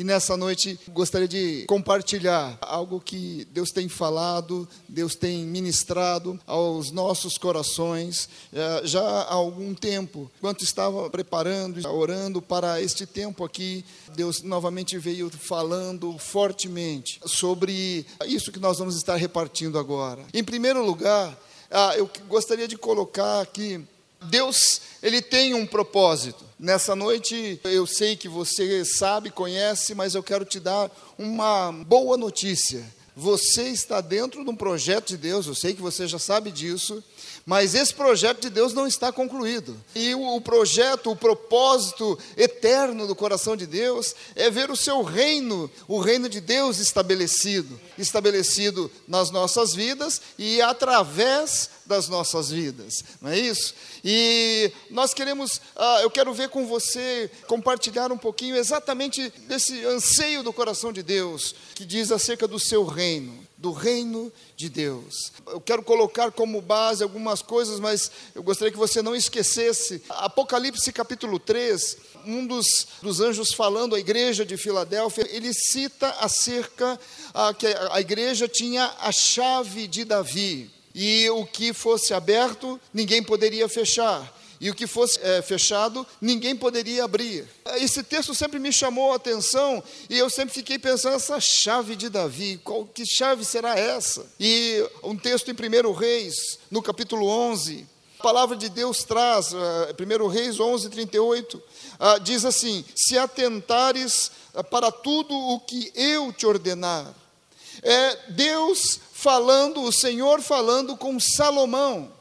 E nessa noite gostaria de compartilhar algo que Deus tem falado, Deus tem ministrado aos nossos corações eh, já há algum tempo. Enquanto estava preparando, orando para este tempo aqui, Deus novamente veio falando fortemente sobre isso que nós vamos estar repartindo agora. Em primeiro lugar, ah, eu gostaria de colocar aqui Deus, ele tem um propósito. Nessa noite, eu sei que você sabe, conhece, mas eu quero te dar uma boa notícia. Você está dentro de um projeto de Deus, eu sei que você já sabe disso, mas esse projeto de Deus não está concluído. E o, projeto, o propósito eterno do coração de Deus é ver o seu reino, o reino de Deus estabelecido estabelecido nas nossas vidas e através das nossas vidas, não é isso? E nós queremos, ah, eu quero ver com você, compartilhar um pouquinho exatamente desse anseio do coração de Deus, que diz acerca do seu reino, do reino de Deus. Eu quero colocar como base algumas coisas, mas eu gostaria que você não esquecesse. Apocalipse capítulo 3, um dos, dos anjos falando à igreja de Filadélfia, ele cita acerca ah, que a igreja tinha a chave de Davi. E o que fosse aberto, ninguém poderia fechar e o que fosse é, fechado, ninguém poderia abrir. Esse texto sempre me chamou a atenção e eu sempre fiquei pensando, essa chave de Davi, qual, que chave será essa? E um texto em 1 Reis, no capítulo 11, a palavra de Deus traz, uh, eh, 1 Reis 11, 38, uh, diz assim: Se atentares uh, para tudo o que eu te ordenar. É Deus falando, o Senhor falando com Salomão.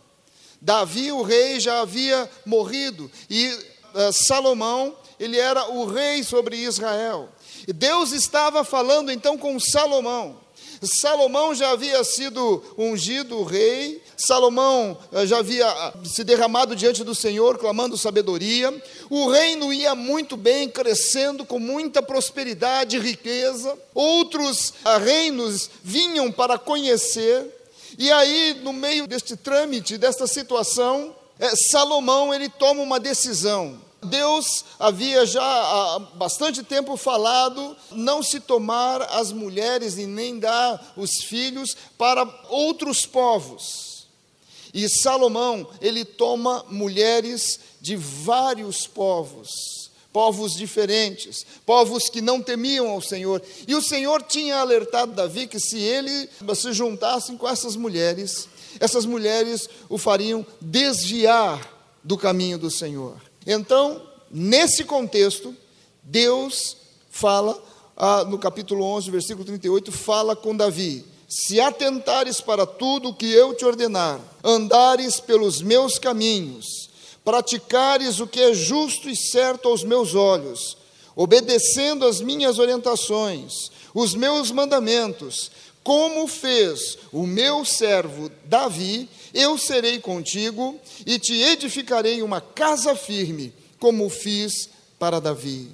Davi, o rei, já havia morrido e uh, Salomão, ele era o rei sobre Israel. E Deus estava falando então com Salomão. Salomão já havia sido ungido rei, Salomão eh, já havia ah, se derramado diante do Senhor, clamando sabedoria. O reino ia muito bem, crescendo com muita prosperidade e riqueza. Outros reinos vinham para conhecer. E aí, no meio deste trâmite, desta situação, eh, Salomão ele toma uma decisão. Deus havia já há bastante tempo falado não se tomar as mulheres e nem dar os filhos para outros povos. E Salomão, ele toma mulheres de vários povos, povos diferentes, povos que não temiam ao Senhor. E o Senhor tinha alertado Davi que se ele se juntasse com essas mulheres, essas mulheres o fariam desviar do caminho do Senhor. Então, nesse contexto, Deus fala, ah, no capítulo 11, versículo 38, fala com Davi: Se atentares para tudo o que eu te ordenar, andares pelos meus caminhos, praticares o que é justo e certo aos meus olhos, obedecendo as minhas orientações, os meus mandamentos, como fez o meu servo Davi, eu serei contigo e te edificarei uma casa firme, como fiz para Davi.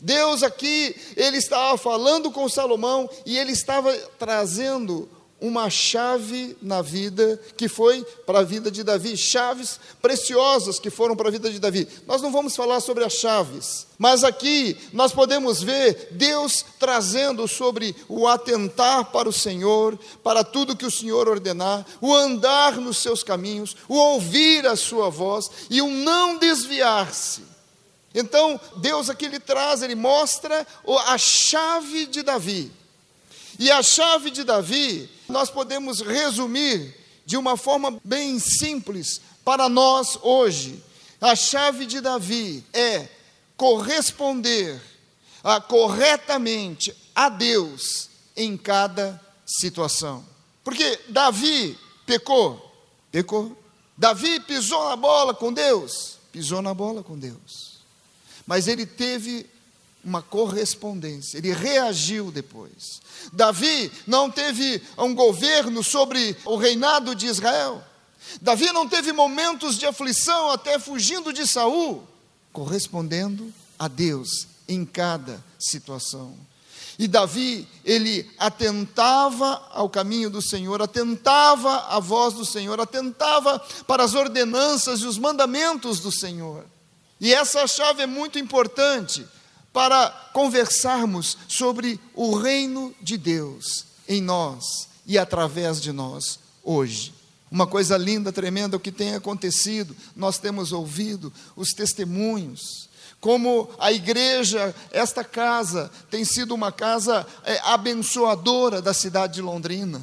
Deus aqui, ele estava falando com Salomão e ele estava trazendo uma chave na vida que foi para a vida de Davi, chaves preciosas que foram para a vida de Davi. Nós não vamos falar sobre as chaves, mas aqui nós podemos ver Deus trazendo sobre o atentar para o Senhor, para tudo que o Senhor ordenar, o andar nos seus caminhos, o ouvir a sua voz e o não desviar-se. Então, Deus aqui ele traz, ele mostra a chave de Davi. E a chave de Davi nós podemos resumir de uma forma bem simples para nós hoje. A chave de Davi é corresponder a, corretamente a Deus em cada situação. Porque Davi pecou, pecou. Davi pisou na bola com Deus, pisou na bola com Deus. Mas ele teve uma correspondência, ele reagiu depois. Davi não teve um governo sobre o reinado de Israel. Davi não teve momentos de aflição até fugindo de Saul, correspondendo a Deus em cada situação. E Davi, ele atentava ao caminho do Senhor, atentava à voz do Senhor, atentava para as ordenanças e os mandamentos do Senhor. E essa chave é muito importante para conversarmos sobre o reino de Deus em nós e através de nós hoje. Uma coisa linda, tremenda, o que tem acontecido, nós temos ouvido os testemunhos, como a igreja, esta casa, tem sido uma casa é, abençoadora da cidade de Londrina.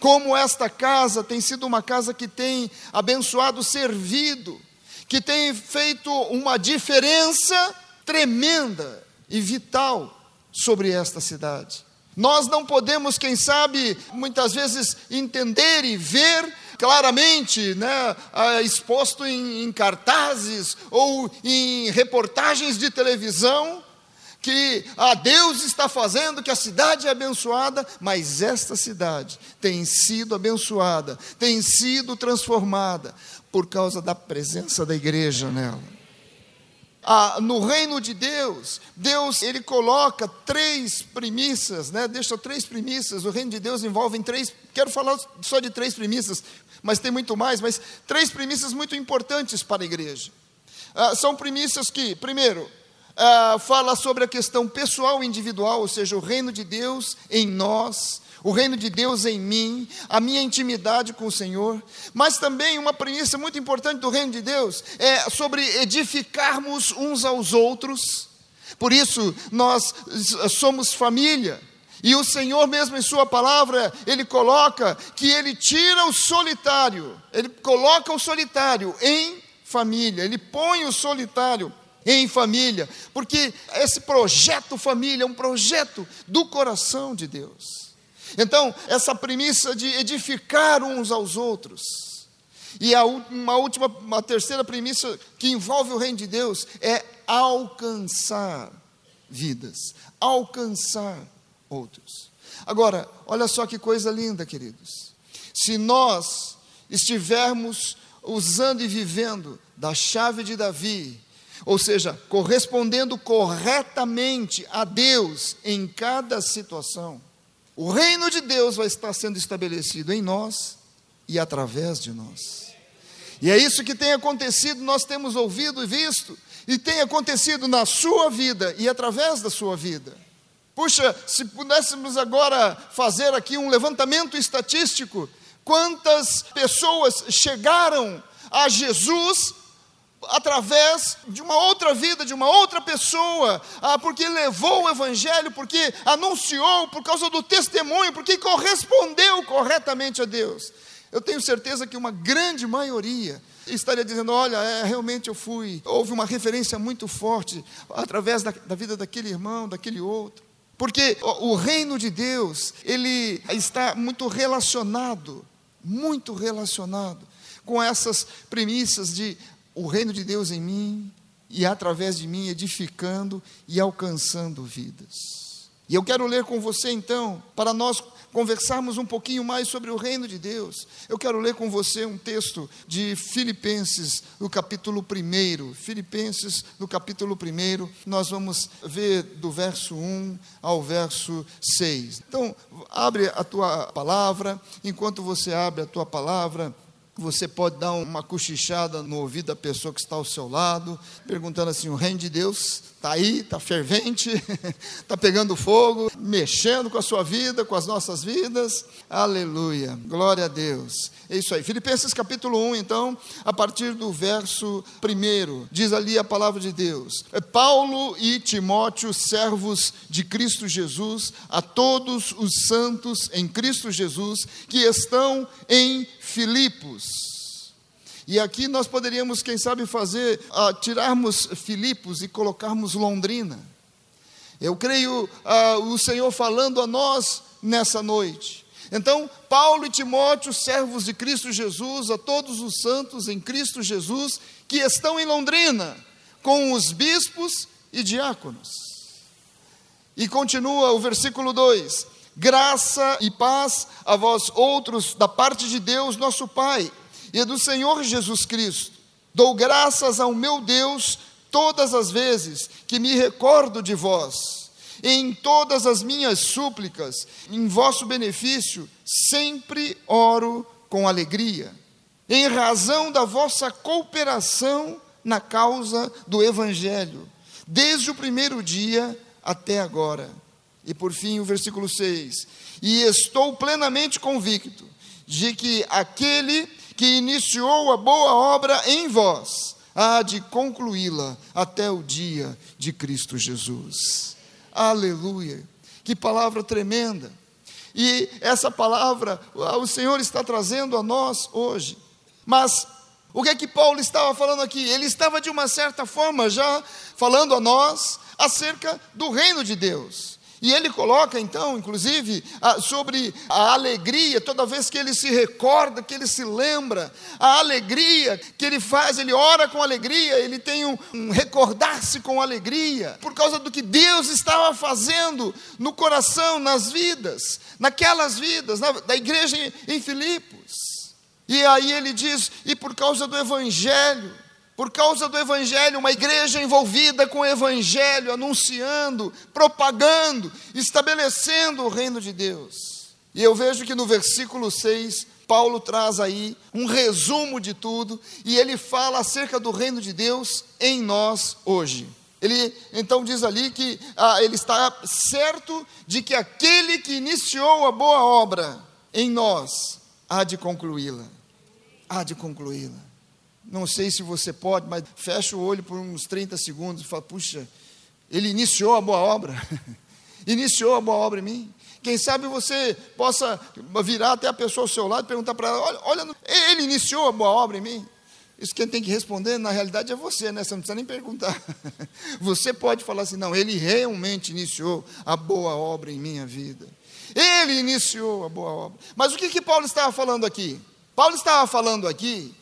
Como esta casa tem sido uma casa que tem abençoado, servido, que tem feito uma diferença tremenda e vital sobre esta cidade. Nós não podemos, quem sabe, muitas vezes entender e ver claramente, né, exposto em, em cartazes ou em reportagens de televisão, que a Deus está fazendo, que a cidade é abençoada, mas esta cidade tem sido abençoada, tem sido transformada por causa da presença da igreja nela. Ah, no reino de Deus, Deus ele coloca três premissas, né? Deixa três premissas. O reino de Deus envolve três. Quero falar só de três premissas, mas tem muito mais. Mas três premissas muito importantes para a igreja. Ah, são premissas que, primeiro, ah, fala sobre a questão pessoal e individual, ou seja, o reino de Deus em nós o reino de Deus em mim, a minha intimidade com o Senhor, mas também uma premissa muito importante do reino de Deus é sobre edificarmos uns aos outros. Por isso, nós somos família. E o Senhor, mesmo em Sua palavra, Ele coloca que Ele tira o solitário, Ele coloca o solitário em família, Ele põe o solitário em família, porque esse projeto família é um projeto do coração de Deus. Então, essa premissa de edificar uns aos outros. E a uma última, uma terceira premissa que envolve o reino de Deus é alcançar vidas, alcançar outros. Agora, olha só que coisa linda, queridos. Se nós estivermos usando e vivendo da chave de Davi, ou seja, correspondendo corretamente a Deus em cada situação, o reino de Deus vai estar sendo estabelecido em nós e através de nós. E é isso que tem acontecido, nós temos ouvido e visto, e tem acontecido na sua vida e através da sua vida. Puxa, se pudéssemos agora fazer aqui um levantamento estatístico, quantas pessoas chegaram a Jesus através de uma outra vida, de uma outra pessoa, ah, porque levou o Evangelho, porque anunciou, por causa do testemunho, porque correspondeu corretamente a Deus. Eu tenho certeza que uma grande maioria estaria dizendo: olha, é, realmente eu fui. Houve uma referência muito forte através da, da vida daquele irmão, daquele outro. Porque o, o reino de Deus, ele está muito relacionado, muito relacionado com essas premissas de o reino de Deus em mim e através de mim edificando e alcançando vidas. E eu quero ler com você então, para nós conversarmos um pouquinho mais sobre o reino de Deus. Eu quero ler com você um texto de Filipenses, no capítulo 1. Filipenses, no capítulo 1, nós vamos ver do verso 1 ao verso 6. Então, abre a tua palavra, enquanto você abre a tua palavra, você pode dar uma cochichada no ouvido da pessoa que está ao seu lado, perguntando assim: o reino de Deus está aí, está fervente, está pegando fogo, mexendo com a sua vida, com as nossas vidas. Aleluia, glória a Deus. É isso aí. Filipenses capítulo 1, então, a partir do verso 1, diz ali a palavra de Deus: é Paulo e Timóteo, servos de Cristo Jesus, a todos os santos em Cristo Jesus que estão em Filipos. E aqui nós poderíamos, quem sabe, fazer, uh, tirarmos Filipos e colocarmos Londrina. Eu creio uh, o Senhor falando a nós nessa noite. Então, Paulo e Timóteo, servos de Cristo Jesus, a todos os santos em Cristo Jesus, que estão em Londrina, com os bispos e diáconos. E continua o versículo 2: Graça e paz a vós outros da parte de Deus, nosso Pai, e do Senhor Jesus Cristo. Dou graças ao meu Deus todas as vezes que me recordo de vós. Em todas as minhas súplicas, em vosso benefício, sempre oro com alegria, em razão da vossa cooperação na causa do Evangelho desde o primeiro dia até agora. E por fim, o versículo 6: E estou plenamente convicto de que aquele que iniciou a boa obra em vós há de concluí-la até o dia de Cristo Jesus. Aleluia! Que palavra tremenda! E essa palavra o Senhor está trazendo a nós hoje. Mas o que é que Paulo estava falando aqui? Ele estava de uma certa forma já falando a nós acerca do reino de Deus. E ele coloca então, inclusive, sobre a alegria, toda vez que ele se recorda, que ele se lembra, a alegria que ele faz, ele ora com alegria, ele tem um, recordar-se com alegria, por causa do que Deus estava fazendo no coração, nas vidas, naquelas vidas, na, da igreja em Filipos. E aí ele diz: e por causa do Evangelho, por causa do Evangelho, uma igreja envolvida com o Evangelho, anunciando, propagando, estabelecendo o reino de Deus. E eu vejo que no versículo 6, Paulo traz aí um resumo de tudo, e ele fala acerca do reino de Deus em nós hoje. Ele então diz ali que ah, ele está certo de que aquele que iniciou a boa obra em nós há de concluí-la. Há de concluí-la. Não sei se você pode, mas fecha o olho por uns 30 segundos e fala: puxa, ele iniciou a boa obra. iniciou a boa obra em mim. Quem sabe você possa virar até a pessoa ao seu lado e perguntar para ela: olha, olha, ele iniciou a boa obra em mim. Isso quem tem que responder, na realidade, é você, né? Você não precisa nem perguntar. Você pode falar assim: não, ele realmente iniciou a boa obra em minha vida. Ele iniciou a boa obra. Mas o que, que Paulo estava falando aqui? Paulo estava falando aqui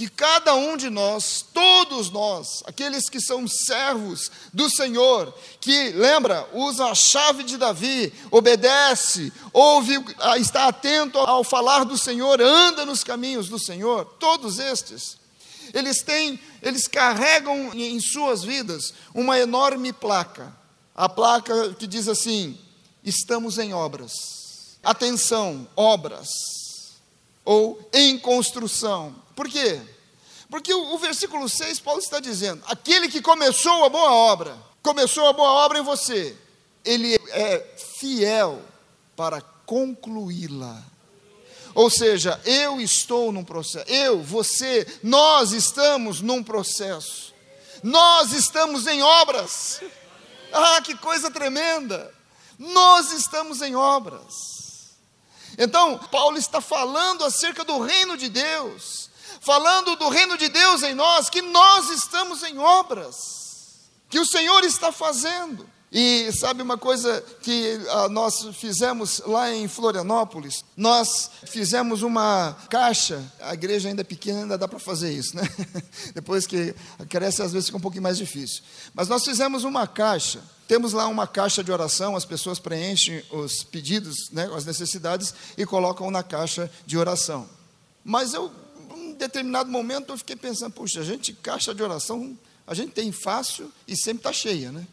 que cada um de nós, todos nós, aqueles que são servos do Senhor, que, lembra, usa a chave de Davi, obedece, ouve, ah, está atento ao falar do Senhor, anda nos caminhos do Senhor, todos estes, eles têm, eles carregam em suas vidas uma enorme placa, a placa que diz assim: estamos em obras. Atenção, obras ou em construção. Por quê? Porque o, o versículo 6, Paulo está dizendo: aquele que começou a boa obra, começou a boa obra em você, ele é fiel para concluí-la. Ou seja, eu estou num processo, eu, você, nós estamos num processo, nós estamos em obras. Ah, que coisa tremenda! Nós estamos em obras. Então, Paulo está falando acerca do reino de Deus, falando do reino de Deus em nós, que nós estamos em obras, que o Senhor está fazendo. E sabe uma coisa que ah, nós fizemos lá em Florianópolis? Nós fizemos uma caixa, a igreja ainda é pequena, ainda dá para fazer isso, né? Depois que cresce, às vezes fica um pouquinho mais difícil. Mas nós fizemos uma caixa, temos lá uma caixa de oração, as pessoas preenchem os pedidos, né, as necessidades e colocam na caixa de oração. Mas eu, determinado momento, eu fiquei pensando, puxa, a gente, caixa de oração, a gente tem fácil e sempre está cheia, né?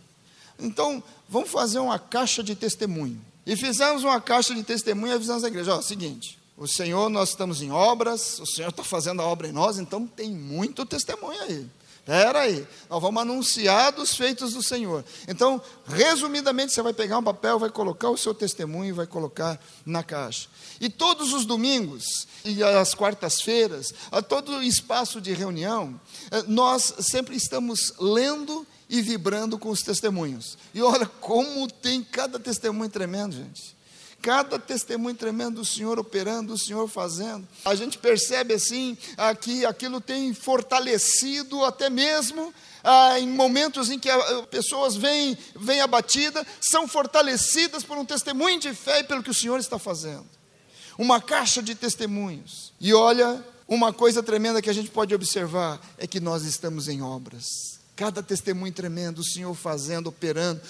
Então, vamos fazer uma caixa de testemunho. E fizemos uma caixa de testemunho e avisamos a igreja: ó, seguinte, o Senhor, nós estamos em obras, o Senhor está fazendo a obra em nós, então tem muito testemunho aí. Espera aí, nós vamos anunciar dos feitos do Senhor. Então, resumidamente, você vai pegar um papel, vai colocar o seu testemunho e vai colocar na caixa. E todos os domingos e as quartas-feiras, a todo espaço de reunião, eh, nós sempre estamos lendo e vibrando com os testemunhos. E olha como tem cada testemunho tremendo, gente. Cada testemunho tremendo do Senhor operando, do Senhor fazendo. A gente percebe assim que aquilo tem fortalecido até mesmo ah, em momentos em que pessoas vêm, vêm abatida, são fortalecidas por um testemunho de fé e pelo que o Senhor está fazendo. Uma caixa de testemunhos. E olha, uma coisa tremenda que a gente pode observar é que nós estamos em obras. Cada testemunho tremendo, o Senhor fazendo, operando,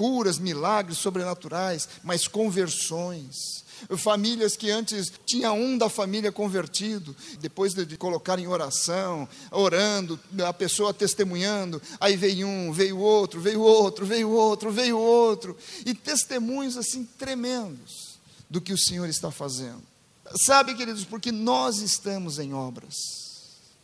curas, milagres sobrenaturais, mas conversões. Famílias que antes tinha um da família convertido, depois de colocar em oração, orando, a pessoa testemunhando, aí veio um, veio outro, veio outro, veio outro, veio outro, e testemunhos assim tremendos do que o Senhor está fazendo. Sabe, queridos, porque nós estamos em obras.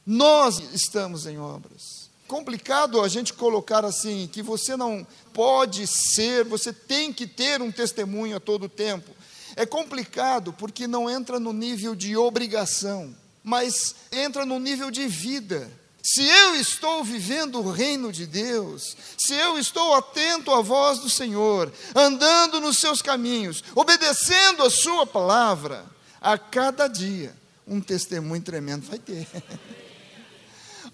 Nós estamos em obras. Complicado a gente colocar assim, que você não pode ser, você tem que ter um testemunho a todo tempo. É complicado porque não entra no nível de obrigação, mas entra no nível de vida. Se eu estou vivendo o reino de Deus, se eu estou atento à voz do Senhor, andando nos seus caminhos, obedecendo a Sua palavra, a cada dia um testemunho tremendo vai ter.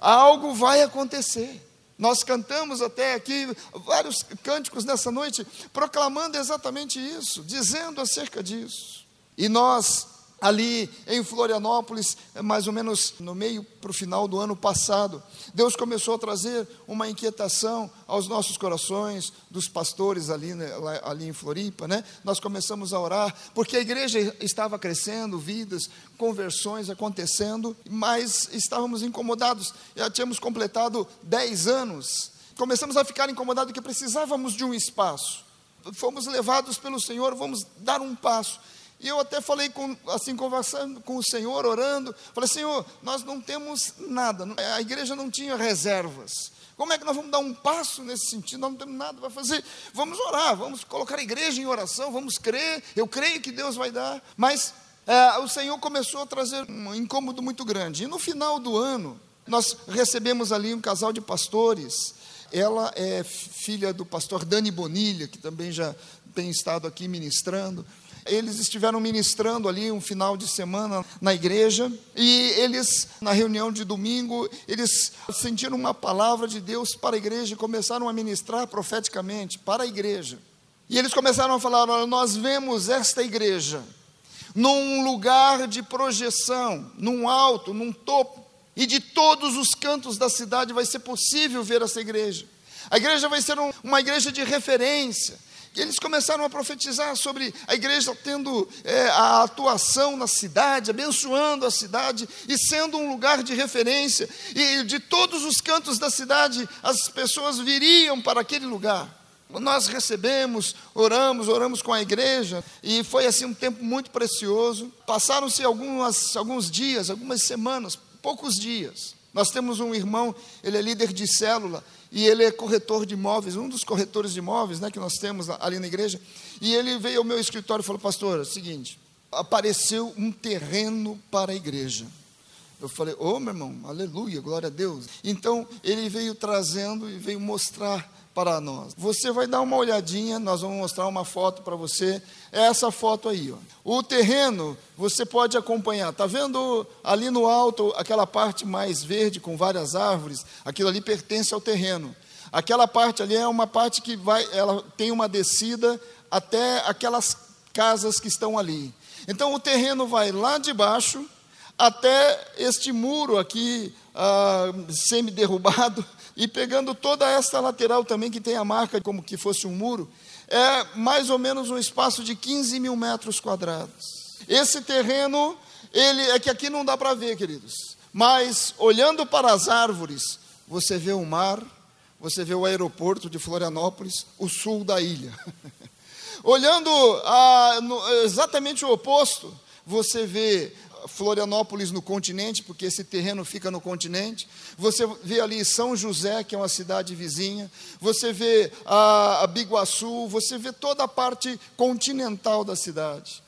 Algo vai acontecer. Nós cantamos até aqui vários cânticos nessa noite, proclamando exatamente isso, dizendo acerca disso. E nós ali em Florianópolis, mais ou menos no meio para o final do ano passado, Deus começou a trazer uma inquietação aos nossos corações, dos pastores ali, né, ali em Floripa, né? Nós começamos a orar, porque a igreja estava crescendo, vidas, conversões acontecendo, mas estávamos incomodados, já tínhamos completado 10 anos, começamos a ficar incomodados que precisávamos de um espaço. Fomos levados pelo Senhor, vamos dar um passo. E eu até falei, com, assim, conversando com o Senhor, orando, falei, Senhor, nós não temos nada, a igreja não tinha reservas. Como é que nós vamos dar um passo nesse sentido? Nós não temos nada para fazer. Vamos orar, vamos colocar a igreja em oração, vamos crer. Eu creio que Deus vai dar. Mas é, o Senhor começou a trazer um incômodo muito grande. E no final do ano, nós recebemos ali um casal de pastores. Ela é filha do pastor Dani Bonilha, que também já tem estado aqui ministrando. Eles estiveram ministrando ali um final de semana na igreja e eles, na reunião de domingo, eles sentiram uma palavra de Deus para a igreja e começaram a ministrar profeticamente para a igreja. E eles começaram a falar: olha, nós vemos esta igreja num lugar de projeção, num alto, num topo, e de todos os cantos da cidade vai ser possível ver essa igreja. A igreja vai ser um, uma igreja de referência. E eles começaram a profetizar sobre a igreja tendo é, a atuação na cidade, abençoando a cidade e sendo um lugar de referência. E de todos os cantos da cidade, as pessoas viriam para aquele lugar. Nós recebemos, oramos, oramos com a igreja, e foi assim um tempo muito precioso. Passaram-se alguns dias, algumas semanas, poucos dias. Nós temos um irmão, ele é líder de célula, e ele é corretor de imóveis, um dos corretores de imóveis né, que nós temos ali na igreja. E ele veio ao meu escritório e falou: Pastor, é o seguinte, apareceu um terreno para a igreja. Eu falei: Ô oh, meu irmão, aleluia, glória a Deus. Então ele veio trazendo e veio mostrar para nós. Você vai dar uma olhadinha, nós vamos mostrar uma foto para você. É essa foto aí. Ó. O terreno, você pode acompanhar. Está vendo ali no alto aquela parte mais verde com várias árvores? Aquilo ali pertence ao terreno. Aquela parte ali é uma parte que vai, ela tem uma descida até aquelas casas que estão ali. Então o terreno vai lá de baixo até este muro aqui ah, semi-derrubado e pegando toda esta lateral também, que tem a marca como que fosse um muro, é mais ou menos um espaço de 15 mil metros quadrados. Esse terreno, ele é que aqui não dá para ver, queridos, mas olhando para as árvores, você vê o mar, você vê o aeroporto de Florianópolis, o sul da ilha. Olhando a, no, exatamente o oposto, você vê Florianópolis no continente, porque esse terreno fica no continente. Você vê ali São José, que é uma cidade vizinha. Você vê a, a Biguaçu, você vê toda a parte continental da cidade.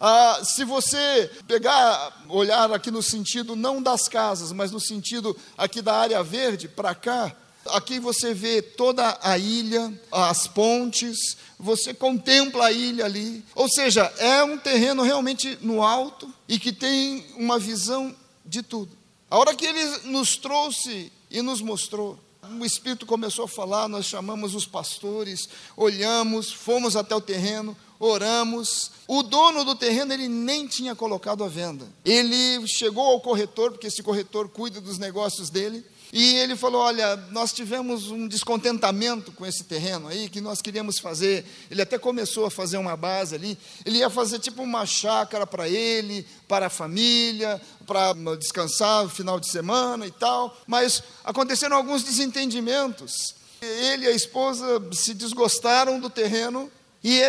Ah, se você pegar, olhar aqui no sentido não das casas, mas no sentido aqui da área verde, para cá, aqui você vê toda a ilha, as pontes, você contempla a ilha ali. Ou seja, é um terreno realmente no alto e que tem uma visão de tudo. A hora que ele nos trouxe e nos mostrou, o Espírito começou a falar, nós chamamos os pastores, olhamos, fomos até o terreno, oramos. O dono do terreno ele nem tinha colocado a venda. Ele chegou ao corretor, porque esse corretor cuida dos negócios dele. E ele falou: Olha, nós tivemos um descontentamento com esse terreno aí, que nós queríamos fazer. Ele até começou a fazer uma base ali. Ele ia fazer tipo uma chácara para ele, para a família, para descansar no final de semana e tal. Mas aconteceram alguns desentendimentos. Ele e a esposa se desgostaram do terreno e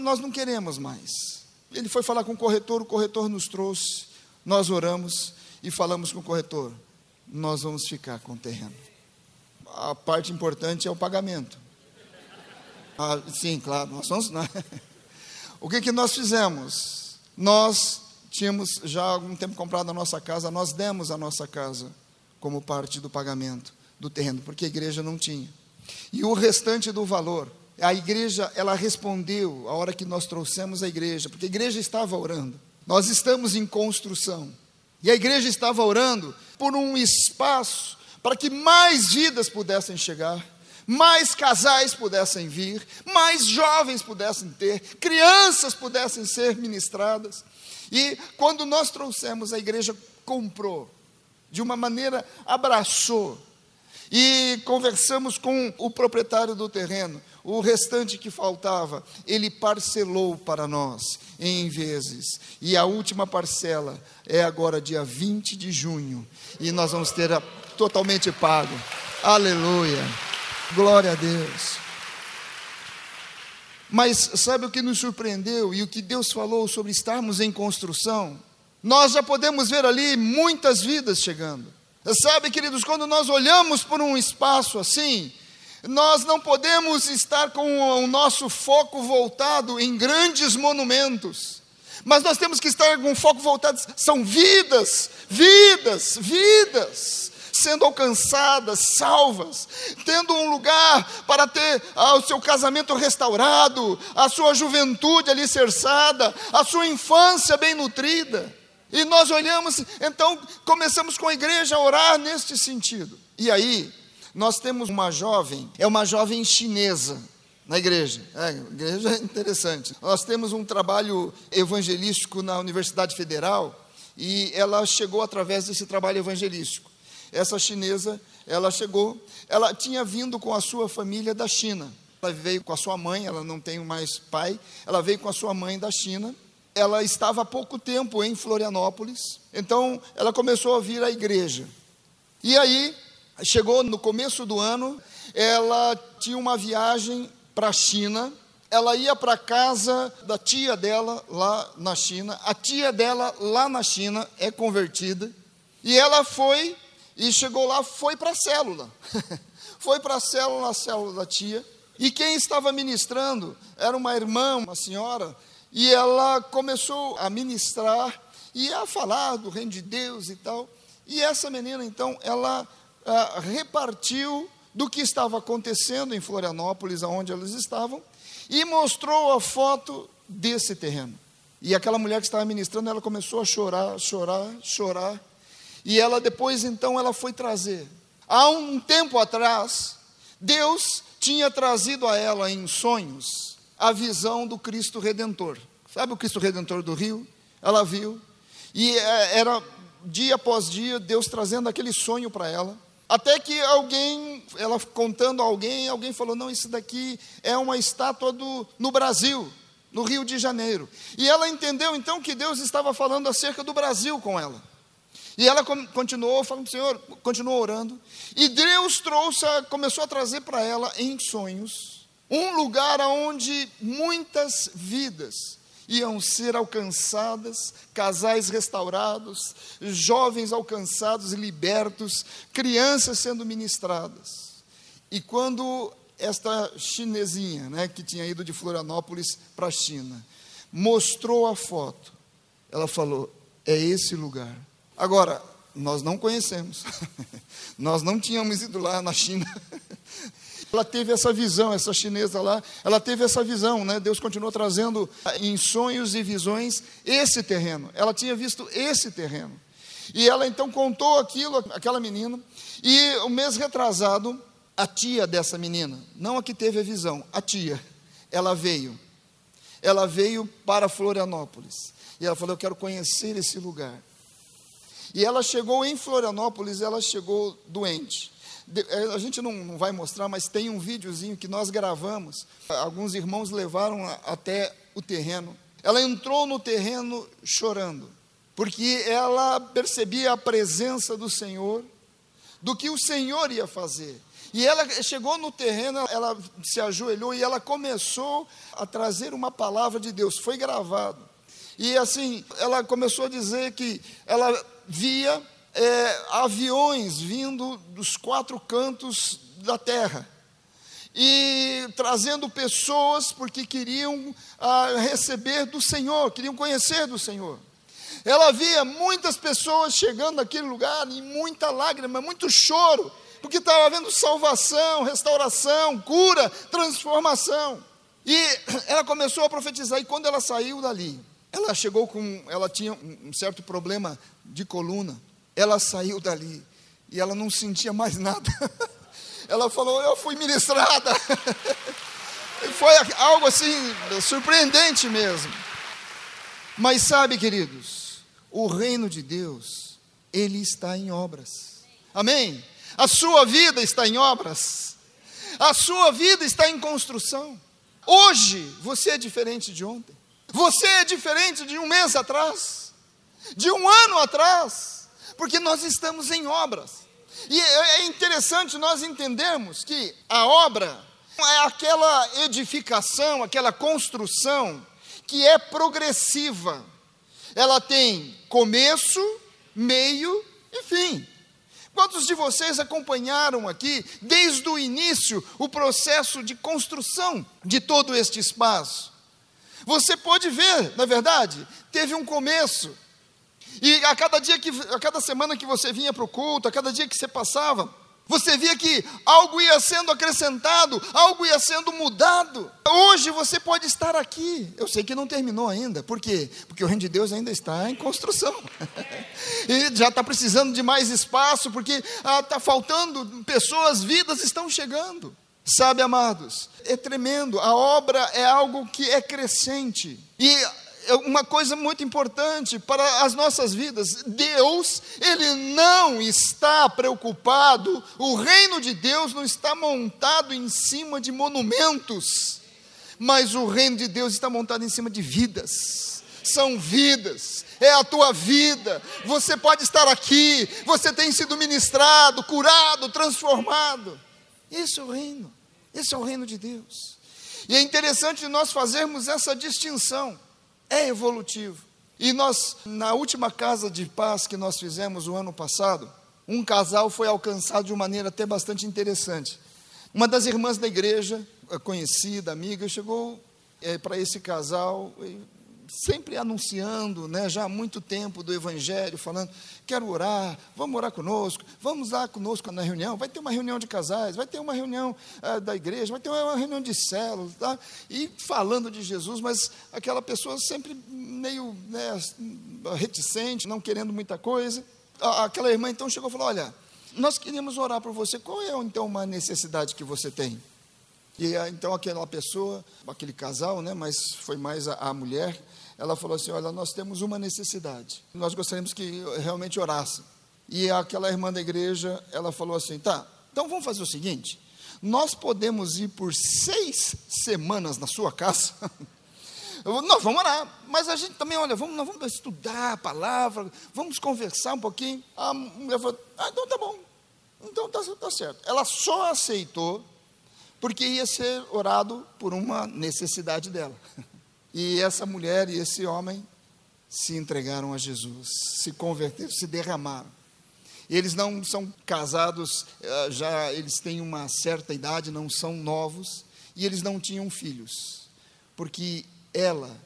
nós não queremos mais. Ele foi falar com o corretor, o corretor nos trouxe, nós oramos e falamos com o corretor nós vamos ficar com o terreno. a parte importante é o pagamento. Ah, sim, claro, nós somos. Né? O que, que nós fizemos? Nós tínhamos já há algum tempo comprado a nossa casa, nós demos a nossa casa como parte do pagamento do terreno, porque a igreja não tinha. E o restante do valor, a igreja, ela respondeu a hora que nós trouxemos a igreja, porque a igreja estava orando. Nós estamos em construção. E a igreja estava orando por um espaço para que mais vidas pudessem chegar, mais casais pudessem vir, mais jovens pudessem ter, crianças pudessem ser ministradas. E quando nós trouxemos, a igreja comprou, de uma maneira abraçou. E conversamos com o proprietário do terreno, o restante que faltava, ele parcelou para nós em vezes. E a última parcela é agora dia 20 de junho, e nós vamos ter a, totalmente pago. Aleluia. Glória a Deus. Mas sabe o que nos surpreendeu e o que Deus falou sobre estarmos em construção? Nós já podemos ver ali muitas vidas chegando. Sabe, queridos, quando nós olhamos por um espaço assim, nós não podemos estar com o nosso foco voltado em grandes monumentos, mas nós temos que estar com o foco voltado, são vidas, vidas, vidas sendo alcançadas, salvas, tendo um lugar para ter ah, o seu casamento restaurado, a sua juventude alicerçada, a sua infância bem nutrida. E nós olhamos, então começamos com a igreja a orar neste sentido. E aí, nós temos uma jovem, é uma jovem chinesa na igreja. É, igreja é interessante. Nós temos um trabalho evangelístico na Universidade Federal e ela chegou através desse trabalho evangelístico essa chinesa, ela chegou, ela tinha vindo com a sua família da China. Ela veio com a sua mãe, ela não tem mais pai, ela veio com a sua mãe da China. Ela estava há pouco tempo em Florianópolis, então ela começou a vir à igreja. E aí, chegou no começo do ano, ela tinha uma viagem para a China, ela ia para casa da tia dela lá na China, a tia dela lá na China é convertida, e ela foi e chegou lá, foi para a célula. foi para a célula, a célula da tia. E quem estava ministrando era uma irmã, uma senhora, e ela começou a ministrar e a falar do reino de Deus e tal. E essa menina, então, ela ah, repartiu do que estava acontecendo em Florianópolis, aonde elas estavam, e mostrou a foto desse terreno. E aquela mulher que estava ministrando, ela começou a chorar, chorar, chorar. E ela depois então ela foi trazer. Há um tempo atrás, Deus tinha trazido a ela em sonhos a visão do Cristo Redentor. Sabe o Cristo Redentor do Rio? Ela viu. E é, era dia após dia Deus trazendo aquele sonho para ela. Até que alguém, ela contando a alguém, alguém falou: Não, isso daqui é uma estátua do, no Brasil, no Rio de Janeiro. E ela entendeu então que Deus estava falando acerca do Brasil com ela. E ela continuou falando, Senhor, continuou orando. E Deus trouxe, começou a trazer para ela em sonhos um lugar onde muitas vidas iam ser alcançadas, casais restaurados, jovens alcançados e libertos, crianças sendo ministradas. E quando esta chinesinha, né, que tinha ido de Florianópolis para a China, mostrou a foto, ela falou: é esse lugar. Agora, nós não conhecemos, nós não tínhamos ido lá na China. Ela teve essa visão, essa chinesa lá, ela teve essa visão, né? Deus continuou trazendo em sonhos e visões esse terreno. Ela tinha visto esse terreno. E ela então contou aquilo, aquela menina, e o mês retrasado, a tia dessa menina, não a que teve a visão, a tia, ela veio. Ela veio para Florianópolis. E ela falou: Eu quero conhecer esse lugar. E ela chegou em Florianópolis, ela chegou doente. É, a gente não, não vai mostrar, mas tem um videozinho que nós gravamos. Alguns irmãos levaram até o terreno. Ela entrou no terreno chorando, porque ela percebia a presença do Senhor, do que o Senhor ia fazer. E ela chegou no terreno, ela se ajoelhou e ela começou a trazer uma palavra de Deus. Foi gravado. E assim, ela começou a dizer que ela via é, aviões vindo dos quatro cantos da terra e trazendo pessoas porque queriam ah, receber do Senhor, queriam conhecer do Senhor. Ela via muitas pessoas chegando naquele lugar e muita lágrima, muito choro, porque estava havendo salvação, restauração, cura, transformação. E ela começou a profetizar, e quando ela saiu dali, ela chegou com, ela tinha um certo problema de coluna, ela saiu dali, e ela não sentia mais nada. Ela falou, eu fui ministrada. Foi algo assim, surpreendente mesmo. Mas sabe, queridos, o reino de Deus, ele está em obras. Amém? A sua vida está em obras. A sua vida está em construção. Hoje você é diferente de ontem. Você é diferente de um mês atrás, de um ano atrás, porque nós estamos em obras. E é, é interessante nós entendermos que a obra é aquela edificação, aquela construção que é progressiva. Ela tem começo, meio e fim. Quantos de vocês acompanharam aqui, desde o início, o processo de construção de todo este espaço? Você pode ver, na verdade, teve um começo, e a cada dia que, a cada semana que você vinha para o culto, a cada dia que você passava, você via que algo ia sendo acrescentado, algo ia sendo mudado. Hoje você pode estar aqui. Eu sei que não terminou ainda. Por quê? Porque o reino de Deus ainda está em construção. e já está precisando de mais espaço, porque está ah, faltando pessoas, vidas estão chegando. Sabe, amados, é tremendo. A obra é algo que é crescente. E uma coisa muito importante para as nossas vidas. Deus, Ele não está preocupado, o reino de Deus não está montado em cima de monumentos, mas o reino de Deus está montado em cima de vidas. São vidas, é a tua vida. Você pode estar aqui, você tem sido ministrado, curado, transformado. Esse é o reino, esse é o reino de Deus. E é interessante nós fazermos essa distinção é evolutivo. E nós, na última casa de paz que nós fizemos o ano passado, um casal foi alcançado de uma maneira até bastante interessante. Uma das irmãs da igreja, conhecida, amiga, chegou é, para esse casal sempre anunciando, né, já há muito tempo do Evangelho, falando: quero orar, vamos orar conosco, vamos lá conosco na reunião. Vai ter uma reunião de casais, vai ter uma reunião ah, da igreja, vai ter uma reunião de células, tá? e falando de Jesus, mas aquela pessoa sempre meio né, reticente, não querendo muita coisa. Aquela irmã então chegou e falou: Olha, nós queríamos orar por você, qual é então uma necessidade que você tem? E ah, então aquela pessoa, aquele casal, né, mas foi mais a, a mulher, ela falou assim: Olha, nós temos uma necessidade, nós gostaríamos que realmente orasse. E aquela irmã da igreja, ela falou assim: Tá, então vamos fazer o seguinte: nós podemos ir por seis semanas na sua casa. nós vamos orar, mas a gente também, olha, vamos, nós vamos estudar a palavra, vamos conversar um pouquinho. A mulher falou: Ah, então tá bom, então tá, tá certo. Ela só aceitou porque ia ser orado por uma necessidade dela. E essa mulher e esse homem se entregaram a Jesus, se converteram, se derramaram. Eles não são casados, eh, já eles têm uma certa idade, não são novos, e eles não tinham filhos, porque ela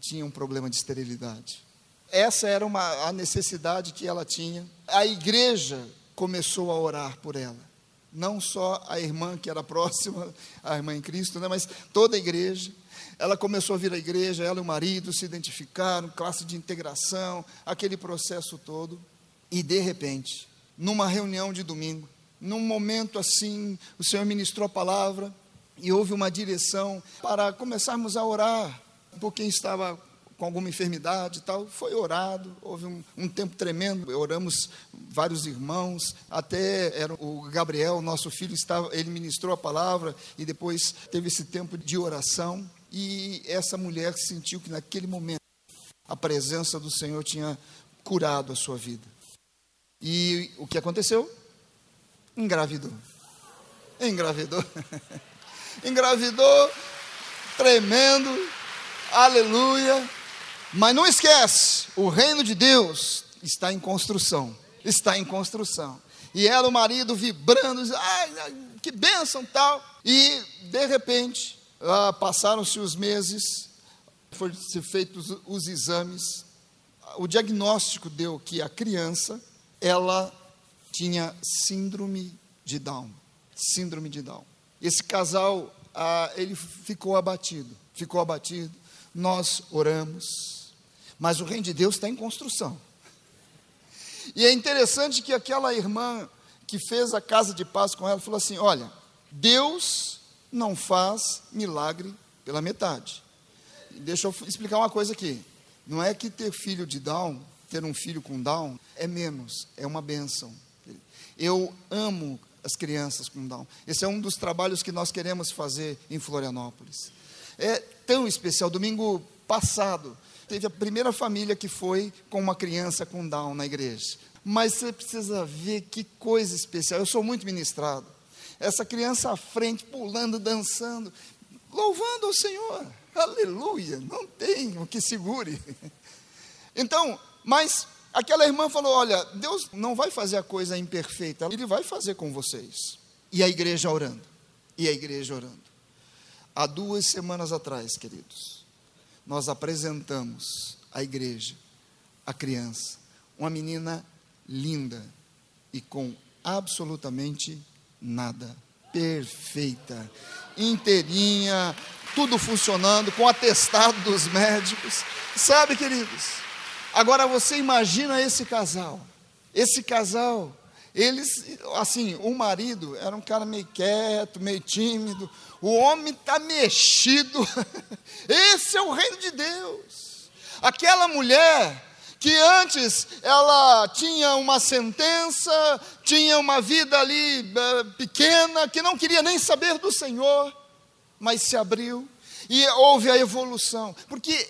tinha um problema de esterilidade. Essa era uma, a necessidade que ela tinha. A igreja começou a orar por ela não só a irmã que era próxima, a irmã em Cristo, né, mas toda a igreja. Ela começou a vir à igreja, ela e o marido se identificaram, classe de integração, aquele processo todo. E de repente, numa reunião de domingo, num momento assim, o Senhor ministrou a palavra e houve uma direção para começarmos a orar por quem estava com alguma enfermidade e tal, foi orado, houve um, um, tempo tremendo, oramos vários irmãos, até era o Gabriel, nosso filho, estava, ele ministrou a palavra e depois teve esse tempo de oração, e essa mulher sentiu que naquele momento a presença do Senhor tinha curado a sua vida. E o que aconteceu? Engravidou. Engravidou. Engravidou, tremendo, aleluia. Mas não esquece, o reino de Deus está em construção. está em construção. E ela, o marido, vibrando, ai, que bênção tal. E, de repente, ah, passaram-se os meses, foram feitos os exames. O diagnóstico deu que a criança, ela tinha síndrome de Down. Síndrome de Down. Esse casal, ah, ele ficou abatido, ficou abatido. Nós oramos, mas o reino de Deus está em construção. E é interessante que aquela irmã que fez a casa de paz com ela falou assim: Olha, Deus não faz milagre pela metade. Deixa eu explicar uma coisa aqui. Não é que ter filho de Down, ter um filho com Down, é menos, é uma benção. Eu amo as crianças com Down. Esse é um dos trabalhos que nós queremos fazer em Florianópolis. É tão especial. Domingo passado, teve a primeira família que foi com uma criança com Down na igreja. Mas você precisa ver que coisa especial. Eu sou muito ministrado. Essa criança à frente, pulando, dançando, louvando ao Senhor. Aleluia! Não tem o que segure. Então, mas aquela irmã falou: Olha, Deus não vai fazer a coisa imperfeita, Ele vai fazer com vocês. E a igreja orando. E a igreja orando. Há duas semanas atrás, queridos, nós apresentamos à igreja a criança, uma menina linda e com absolutamente nada. Perfeita, inteirinha, tudo funcionando, com atestado dos médicos. Sabe, queridos? Agora você imagina esse casal. Esse casal, eles, assim, o marido era um cara meio quieto, meio tímido. O homem está mexido. Esse é o reino de Deus. Aquela mulher que antes ela tinha uma sentença, tinha uma vida ali uh, pequena, que não queria nem saber do Senhor, mas se abriu e houve a evolução, porque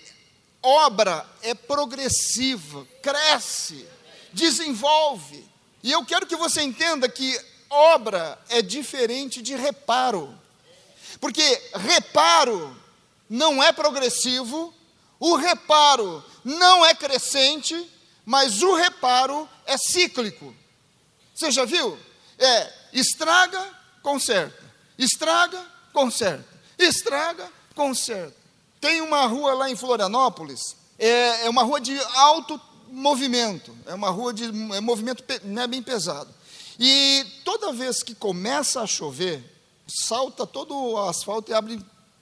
obra é progressiva, cresce, desenvolve. E eu quero que você entenda que obra é diferente de reparo, porque reparo não é progressivo, o reparo não é crescente, mas o reparo é cíclico. Você já viu? É estraga, conserta. Estraga, conserta. Estraga, conserta. Tem uma rua lá em Florianópolis, é, é uma rua de alto movimento, é uma rua de é movimento não é bem pesado. E toda vez que começa a chover, salta todo o asfalto e abre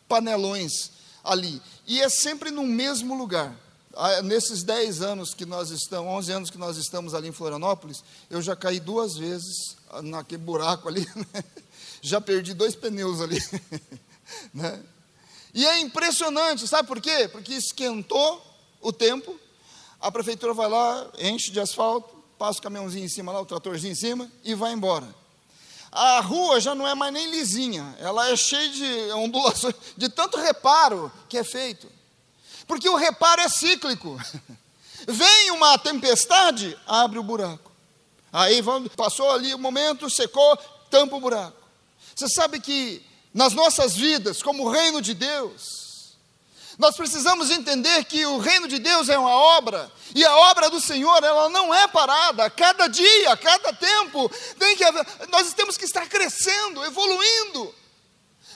panelões ali. E é sempre no mesmo lugar. Ah, nesses 10 anos que nós estamos, 11 anos que nós estamos ali em Florianópolis, eu já caí duas vezes naquele buraco ali, né? já perdi dois pneus ali. né? E é impressionante, sabe por quê? Porque esquentou o tempo, a prefeitura vai lá, enche de asfalto, passa o caminhãozinho em cima lá, o tratorzinho em cima e vai embora. A rua já não é mais nem lisinha, ela é cheia de ondulações, de tanto reparo que é feito. Porque o reparo é cíclico. Vem uma tempestade, abre o buraco. Aí passou ali o momento, secou, tampa o buraco. Você sabe que nas nossas vidas, como reino de Deus, nós precisamos entender que o reino de Deus é uma obra, e a obra do Senhor, ela não é parada, cada dia, cada tempo, tem que haver, nós temos que estar crescendo, evoluindo.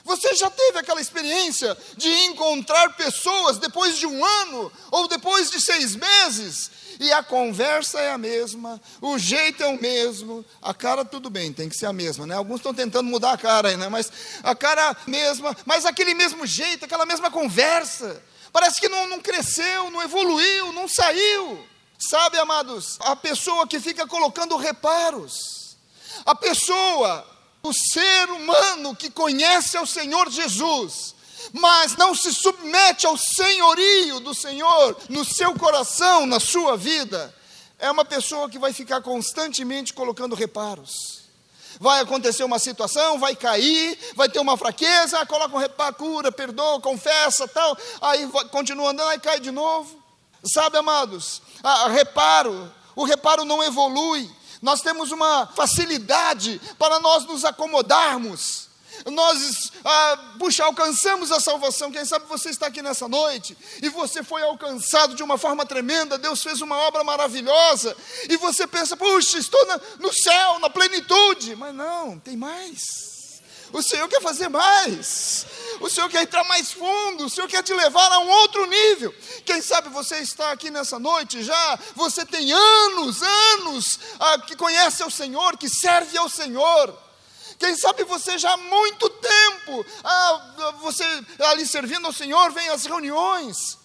Você já teve aquela experiência de encontrar pessoas depois de um ano ou depois de seis meses e a conversa é a mesma, o jeito é o mesmo, a cara tudo bem, tem que ser a mesma, né? Alguns estão tentando mudar a cara né? Mas a cara mesma, mas aquele mesmo jeito, aquela mesma conversa. Parece que não, não cresceu, não evoluiu, não saiu. Sabe, amados, a pessoa que fica colocando reparos, a pessoa, o ser humano que conhece ao Senhor Jesus, mas não se submete ao senhorio do Senhor no seu coração, na sua vida, é uma pessoa que vai ficar constantemente colocando reparos. Vai acontecer uma situação, vai cair, vai ter uma fraqueza, coloca um reparo, cura, perdoa, confessa, tal, aí continua andando, aí cai de novo. Sabe, amados, a, reparo, o reparo não evolui. Nós temos uma facilidade para nós nos acomodarmos nós, ah, puxa, alcançamos a salvação. Quem sabe você está aqui nessa noite e você foi alcançado de uma forma tremenda. Deus fez uma obra maravilhosa e você pensa, puxa, estou na, no céu, na plenitude. Mas não, tem mais. O Senhor quer fazer mais. O Senhor quer entrar mais fundo. O Senhor quer te levar a um outro nível. Quem sabe você está aqui nessa noite já. Você tem anos, anos ah, que conhece o Senhor, que serve ao Senhor. Quem sabe você já há muito tempo, ah, você ali servindo ao Senhor, vem às reuniões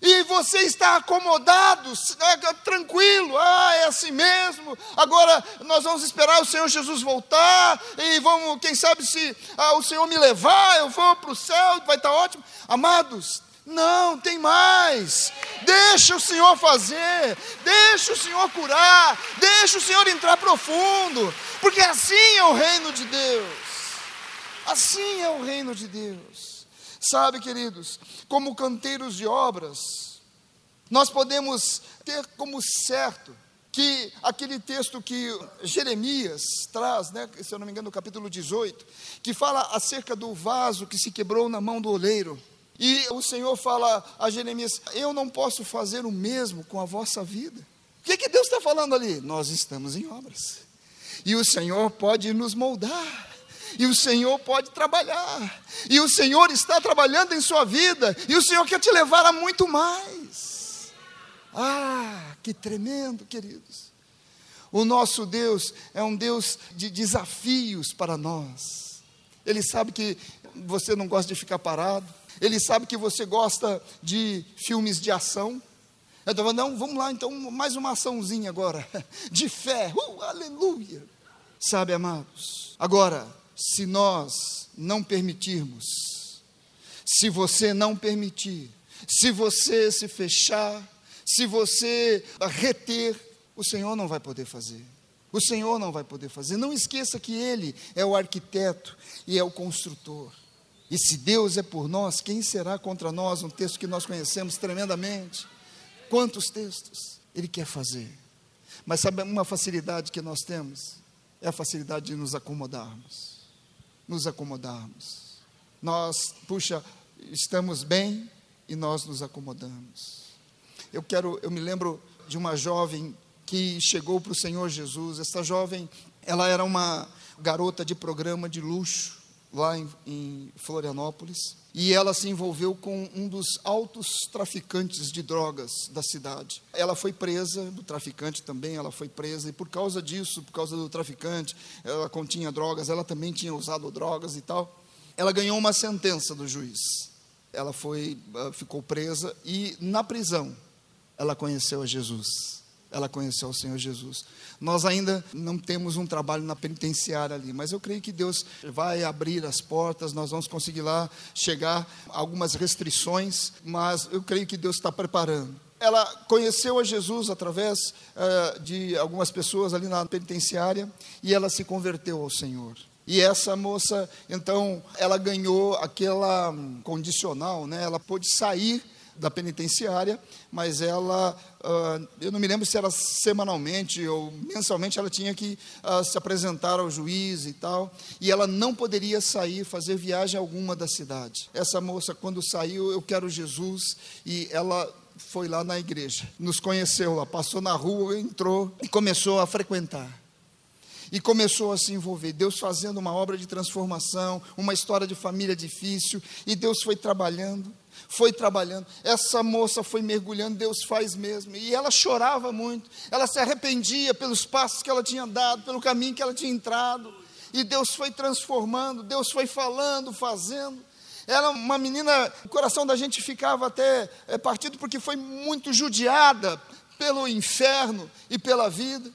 e você está acomodado, é, tranquilo, ah, é assim mesmo. Agora nós vamos esperar o Senhor Jesus voltar e vamos, quem sabe se ah, o Senhor me levar, eu vou para o céu, vai estar ótimo. Amados, não, tem mais. Deixa o Senhor fazer, deixa o Senhor curar, deixa o Senhor entrar profundo, porque assim é o reino de Deus. Assim é o reino de Deus. Sabe, queridos, como canteiros de obras, nós podemos ter como certo que aquele texto que Jeremias traz, né, se eu não me engano, no capítulo 18, que fala acerca do vaso que se quebrou na mão do oleiro. E o Senhor fala a Jeremias: Eu não posso fazer o mesmo com a vossa vida. O que, que Deus está falando ali? Nós estamos em obras. E o Senhor pode nos moldar e o Senhor pode trabalhar, e o Senhor está trabalhando em sua vida, e o Senhor quer te levar a muito mais. Ah, que tremendo, queridos. O nosso Deus é um Deus de desafios para nós. Ele sabe que você não gosta de ficar parado, ele sabe que você gosta de filmes de ação. Eu estava, não, vamos lá então, mais uma açãozinha agora, de fé, uh, aleluia. Sabe, amados, agora, se nós não permitirmos, se você não permitir, se você se fechar, se você reter, o Senhor não vai poder fazer. O Senhor não vai poder fazer. Não esqueça que Ele é o arquiteto e é o construtor. E se Deus é por nós, quem será contra nós? Um texto que nós conhecemos tremendamente. Quantos textos Ele quer fazer? Mas sabe uma facilidade que nós temos? É a facilidade de nos acomodarmos nos acomodarmos. Nós, puxa, estamos bem e nós nos acomodamos. Eu quero, eu me lembro de uma jovem que chegou para o Senhor Jesus. Essa jovem, ela era uma garota de programa de luxo lá em, em Florianópolis e ela se envolveu com um dos altos traficantes de drogas da cidade. Ela foi presa, o traficante também, ela foi presa, e por causa disso, por causa do traficante, ela continha drogas, ela também tinha usado drogas e tal. Ela ganhou uma sentença do juiz. Ela foi, ah, ficou presa e na prisão ela conheceu a Jesus ela conheceu o Senhor Jesus. Nós ainda não temos um trabalho na penitenciária ali, mas eu creio que Deus vai abrir as portas, nós vamos conseguir lá chegar algumas restrições, mas eu creio que Deus está preparando. Ela conheceu a Jesus através uh, de algumas pessoas ali na penitenciária e ela se converteu ao Senhor. E essa moça, então, ela ganhou aquela condicional, né? Ela pôde sair da penitenciária, mas ela, uh, eu não me lembro se era semanalmente ou mensalmente, ela tinha que uh, se apresentar ao juiz e tal, e ela não poderia sair, fazer viagem alguma da cidade. Essa moça, quando saiu, eu quero Jesus, e ela foi lá na igreja, nos conheceu lá, passou na rua, entrou e começou a frequentar e começou a se envolver. Deus fazendo uma obra de transformação, uma história de família difícil, e Deus foi trabalhando foi trabalhando. Essa moça foi mergulhando, Deus faz mesmo. E ela chorava muito, ela se arrependia pelos passos que ela tinha dado, pelo caminho que ela tinha entrado. E Deus foi transformando, Deus foi falando, fazendo. Ela, uma menina, o coração da gente ficava até é, partido porque foi muito judiada pelo inferno e pela vida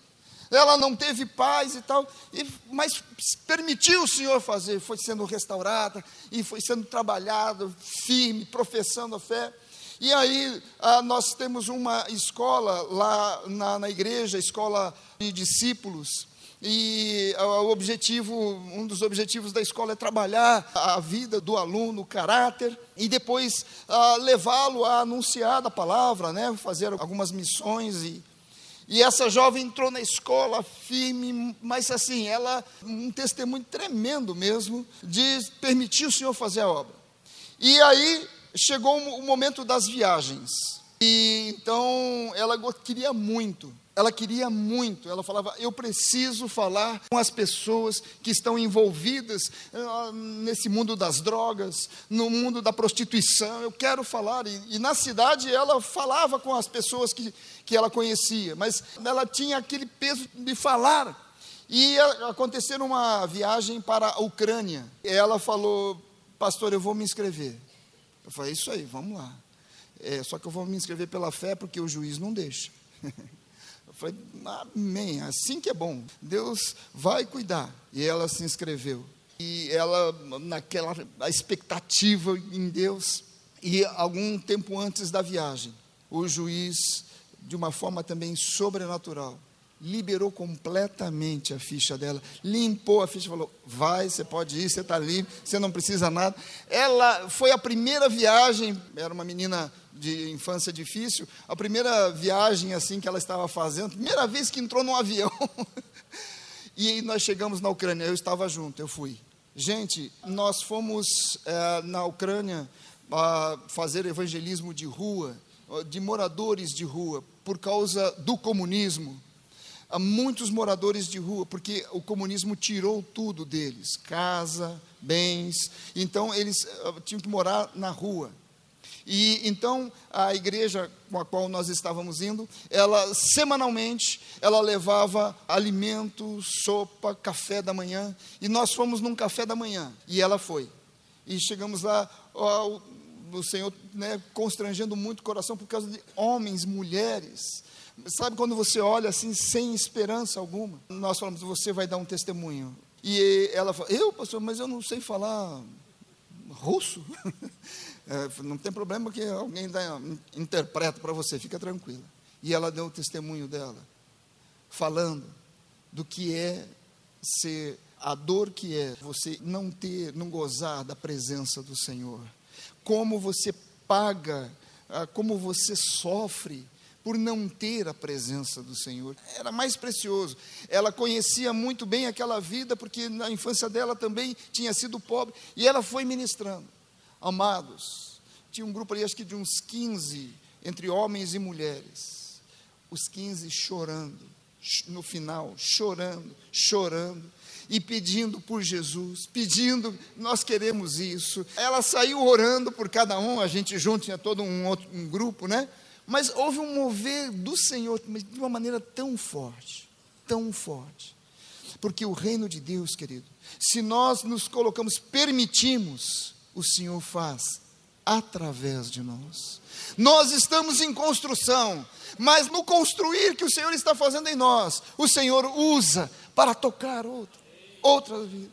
ela não teve paz e tal, e, mas permitiu o Senhor fazer, foi sendo restaurada e foi sendo trabalhado firme, professando a fé. E aí ah, nós temos uma escola lá na, na igreja, escola de discípulos, e ah, o objetivo, um dos objetivos da escola é trabalhar a vida do aluno, o caráter, e depois ah, levá-lo a anunciar a palavra, né, fazer algumas missões e E essa jovem entrou na escola firme, mas assim, ela, um testemunho tremendo mesmo, de permitir o Senhor fazer a obra. E aí chegou o momento das viagens. E então ela queria muito, ela queria muito, ela falava: Eu preciso falar com as pessoas que estão envolvidas uh, nesse mundo das drogas, no mundo da prostituição. Eu quero falar. E, e, na cidade ela falava com as pessoas que, que ela conhecia, mas ela tinha aquele peso de falar. E aconteceu uma viagem para a Ucrânia. Ela falou: Pastor, eu vou me inscrever. Eu falei: Isso aí, vamos lá. É, só que eu vou me inscrever pela fé porque o juiz não deixa. Eu falei, amém, assim que é bom. Deus vai cuidar. E ela se inscreveu. E ela, naquela expectativa em Deus, e algum tempo antes da viagem, o juiz, de uma forma também sobrenatural, liberou completamente a ficha dela, limpou a ficha, falou: vai, você pode ir, você está limpo, você não precisa nada. Ela foi a primeira viagem, era uma menina de infância difícil, a primeira viagem assim que ela estava fazendo, primeira vez que entrou num avião. e nós chegamos na Ucrânia, eu estava junto, eu fui. Gente, nós fomos é, na Ucrânia a fazer evangelismo de rua, de moradores de rua, por causa do comunismo a muitos moradores de rua, porque o comunismo tirou tudo deles, casa, bens, então eles uh, tinham que morar na rua. E então a igreja com a qual nós estávamos indo, ela semanalmente ela levava alimento, sopa, café da manhã, e nós fomos num café da manhã, e ela foi. E chegamos lá, ó, o Senhor né, constrangendo muito o coração por causa de homens, mulheres, Sabe quando você olha assim, sem esperança alguma? Nós falamos, você vai dar um testemunho. E ela falou, eu, pastor, mas eu não sei falar russo. É, não tem problema que alguém dá, interpreta para você, fica tranquila. E ela deu o testemunho dela, falando do que é ser a dor que é você não ter, não gozar da presença do Senhor. Como você paga, ah, como você sofre por não ter a presença do Senhor. Era mais precioso. Ela conhecia muito bem aquela vida, porque na infância dela também tinha sido pobre, e ela foi ministrando. Amados, tinha um grupo ali, acho que de uns 15, entre homens e mulheres. Os 15 chorando, no final, chorando, chorando e pedindo por Jesus, pedindo, nós queremos isso. Ela saiu orando por cada um, a gente junto tinha todo um outro um grupo, né? Mas houve um mover do Senhor de uma maneira tão forte, tão forte. Porque o reino de Deus, querido, se nós nos colocamos, permitimos, o Senhor faz através de nós. Nós estamos em construção, mas no construir que o Senhor está fazendo em nós, o Senhor usa para tocar outra, outra vida.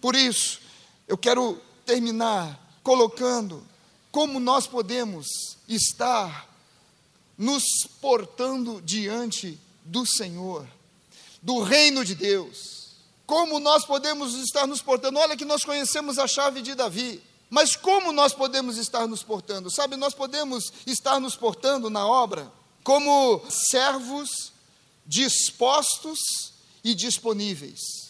Por isso, eu quero terminar colocando como nós podemos estar nos portando diante do Senhor, do reino de Deus. Como nós podemos estar nos portando? Olha que nós conhecemos a chave de Davi. Mas como nós podemos estar nos portando? Sabe, nós podemos estar nos portando na obra como servos dispostos e disponíveis.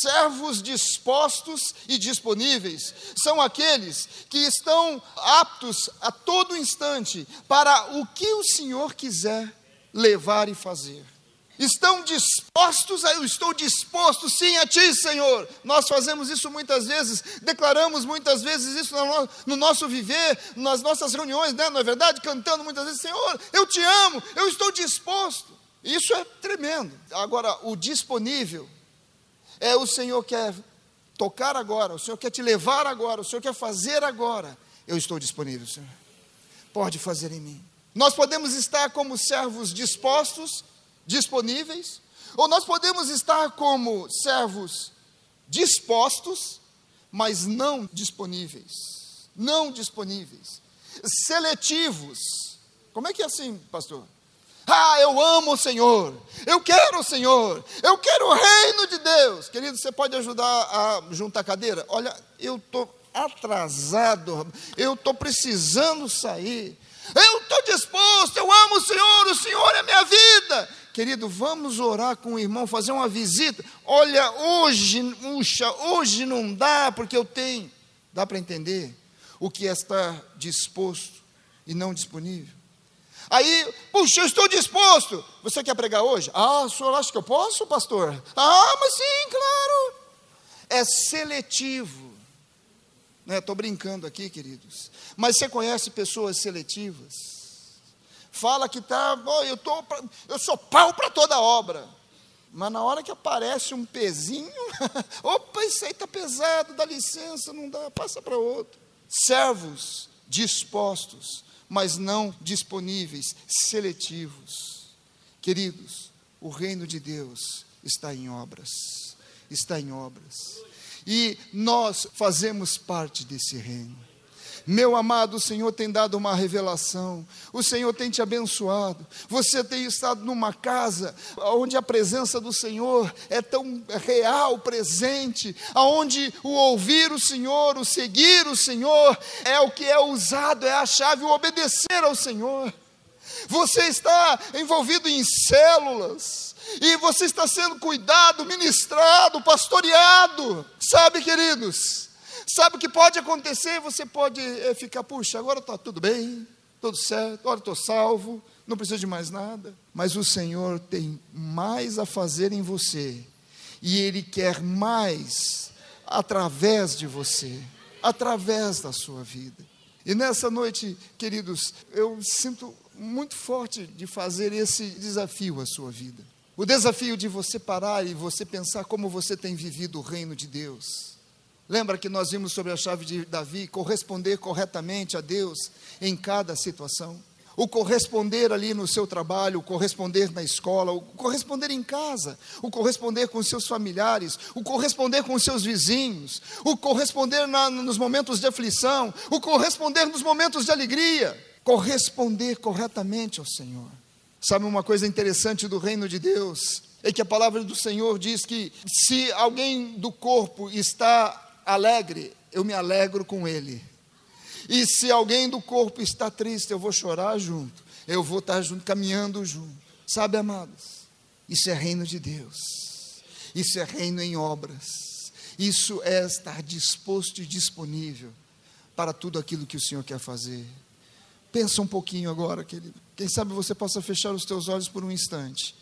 Servos dispostos e disponíveis são aqueles que estão aptos a todo instante para o que o Senhor quiser levar e fazer. Estão dispostos, eu estou disposto sim a Ti, Senhor. Nós fazemos isso muitas vezes, declaramos muitas vezes isso no nosso viver, nas nossas reuniões, né? não é verdade? Cantando muitas vezes, Senhor, eu te amo, eu estou disposto. Isso é tremendo. Agora, o disponível é o Senhor quer tocar agora, o Senhor quer te levar agora, o Senhor quer fazer agora. Eu estou disponível, Senhor. Pode fazer em mim. Nós podemos estar como servos dispostos, disponíveis, ou nós podemos estar como servos dispostos, mas não disponíveis. Não disponíveis. Seletivos. Como é que é assim, pastor? Ah, eu amo o Senhor, eu quero o Senhor, eu quero o reino de Deus. Querido, você pode ajudar a juntar a cadeira? Olha, eu estou atrasado, eu estou precisando sair. Eu estou disposto, eu amo o Senhor, o Senhor é minha vida. Querido, vamos orar com o irmão, fazer uma visita. Olha, hoje, puxa, hoje não dá, porque eu tenho. Dá para entender o que é estar disposto e não disponível? Aí, puxa, eu estou disposto. Você quer pregar hoje? Ah, o senhor acha que eu posso, pastor? Ah, mas sim, claro. É seletivo. Estou né? brincando aqui, queridos. Mas você conhece pessoas seletivas? Fala que tá, oh, eu, tô, eu sou pau para toda obra. Mas na hora que aparece um pezinho, opa, isso aí está pesado, dá licença, não dá, passa para outro. Servos dispostos, mas não disponíveis, seletivos. Queridos, o reino de Deus está em obras, está em obras. E nós fazemos parte desse reino. Meu amado, o Senhor tem dado uma revelação, o Senhor tem te abençoado. Você tem estado numa casa onde a presença do Senhor é tão real, presente, aonde o ouvir o Senhor, o seguir o Senhor é o que é usado, é a chave, o obedecer ao Senhor. Você está envolvido em células, e você está sendo cuidado, ministrado, pastoreado, sabe, queridos? Sabe o que pode acontecer? Você pode é, ficar, puxa, agora está tudo bem, tudo certo, agora estou salvo, não preciso de mais nada. Mas o Senhor tem mais a fazer em você, e Ele quer mais através de você, através da sua vida. E nessa noite, queridos, eu sinto muito forte de fazer esse desafio à sua vida. O desafio de você parar e você pensar como você tem vivido o reino de Deus Lembra que nós vimos sobre a chave de Davi, corresponder corretamente a Deus em cada situação? O corresponder ali no seu trabalho, o corresponder na escola, o corresponder em casa, o corresponder com seus familiares, o corresponder com seus vizinhos, o corresponder na, nos momentos de aflição, o corresponder nos momentos de alegria, corresponder corretamente ao Senhor. Sabe uma coisa interessante do reino de Deus? É que a palavra do Senhor diz que se alguém do corpo está alegre, eu me alegro com ele. E se alguém do corpo está triste, eu vou chorar junto. Eu vou estar junto, caminhando junto. Sabe, amados? Isso é reino de Deus. Isso é reino em obras. Isso é estar disposto e disponível para tudo aquilo que o Senhor quer fazer. Pensa um pouquinho agora, querido. Quem sabe você possa fechar os teus olhos por um instante.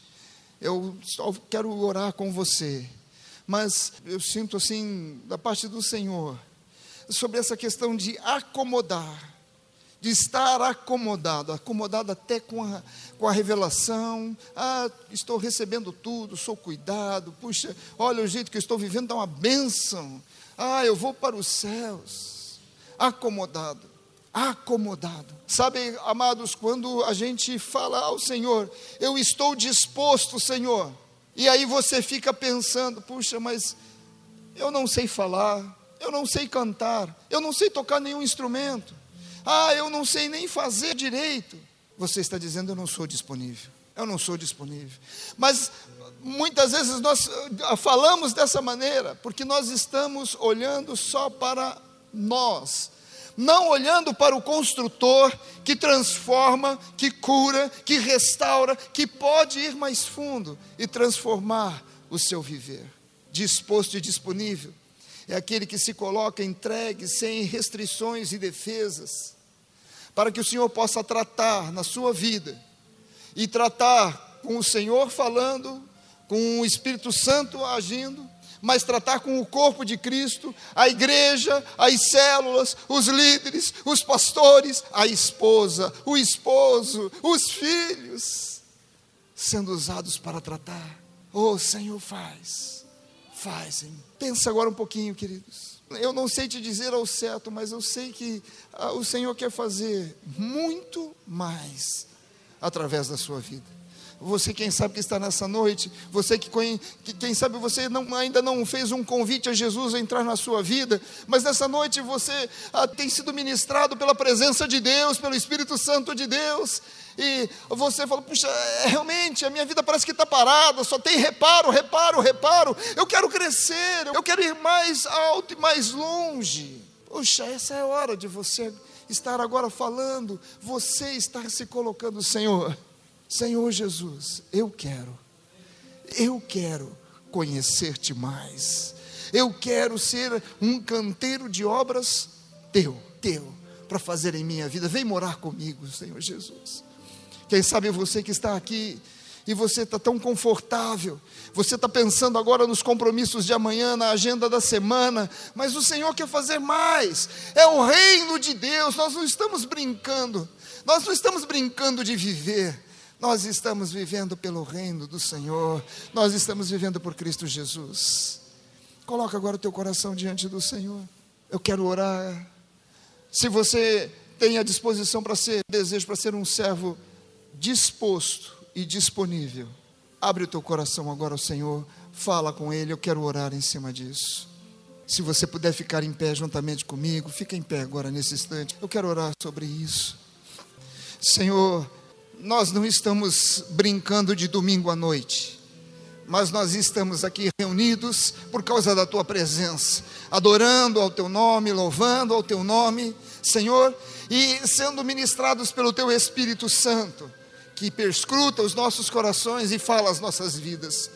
Eu só quero orar com você mas eu sinto assim, da parte do Senhor, sobre essa questão de acomodar, de estar acomodado, acomodado até com a, com a revelação. Ah, estou recebendo tudo, sou cuidado. Puxa, olha o jeito que estou vivendo, dá uma bênção. Ah, eu vou para os céus. Acomodado, acomodado. Sabe, amados, quando a gente fala ao Senhor, eu estou disposto, Senhor e aí você fica pensando: puxa, mas eu não sei falar, eu não sei cantar, eu não sei tocar nenhum instrumento, ah, eu não sei nem fazer direito. Você está dizendo: eu não sou disponível, eu não sou disponível. Mas muitas vezes nós ah, falamos dessa maneira, porque nós estamos olhando só para nós não olhando para o construtor que transforma, que cura, que restaura, que pode ir mais fundo e transformar o seu viver. Disposto e disponível. É aquele que se coloca entregue, sem restrições e defesas, para que o Senhor possa tratar na sua vida e tratar com o Senhor falando, com o Espírito Santo agindo mas tratar com o corpo de Cristo, a igreja, as células, os líderes, os pastores, a esposa, o esposo, os filhos, sendo usados para tratar. Oh, Senhor, faz, faz. Hein? Pensa agora um pouquinho, queridos. Eu não sei te dizer ao certo, mas eu sei que ah, o Senhor quer fazer muito mais através da sua vida. Você, quem sabe que está nessa noite, você que, que quem sabe você não, ainda não fez um convite a Jesus a entrar na sua vida, mas nessa noite você ah, tem sido ministrado pela presença de Deus, pelo Espírito Santo de Deus, e você fala, puxa, é, realmente a minha vida parece que está parada, só tem reparo, reparo, reparo. Eu quero crescer, eu quero ir mais alto e mais longe. Puxa, essa é a hora de você estar agora falando, você estar se colocando, Senhor Senhor Jesus, eu quero, eu quero conhecer-te mais. Eu quero ser um canteiro de obras teu, teu, para fazer em minha vida. Vem morar comigo, Senhor Jesus. Quem sabe você que está aqui e você está tão confortável, você está pensando agora nos compromissos de amanhã, na agenda da semana, mas o Senhor quer fazer mais, é o reino de Deus, nós não estamos brincando, nós não estamos brincando de viver, nós estamos vivendo pelo reino do Senhor, nós estamos vivendo por Cristo Jesus. Coloca agora o teu coração diante do Senhor. Eu quero orar. Se você tem a disposição para ser, desejo para ser um servo disposto e disponível, abre o teu coração agora ao Senhor, fala com Ele. Eu quero orar em cima disso. Se você puder ficar em pé juntamente comigo, fica em pé agora nesse instante. Eu quero orar sobre isso. Senhor, nós não estamos brincando de domingo à noite, mas nós estamos aqui reunidos por causa da tua presença, adorando ao teu nome, louvando ao teu nome, Senhor, e sendo ministrados pelo teu Espírito Santo, que perscruta os nossos corações e fala as nossas vidas.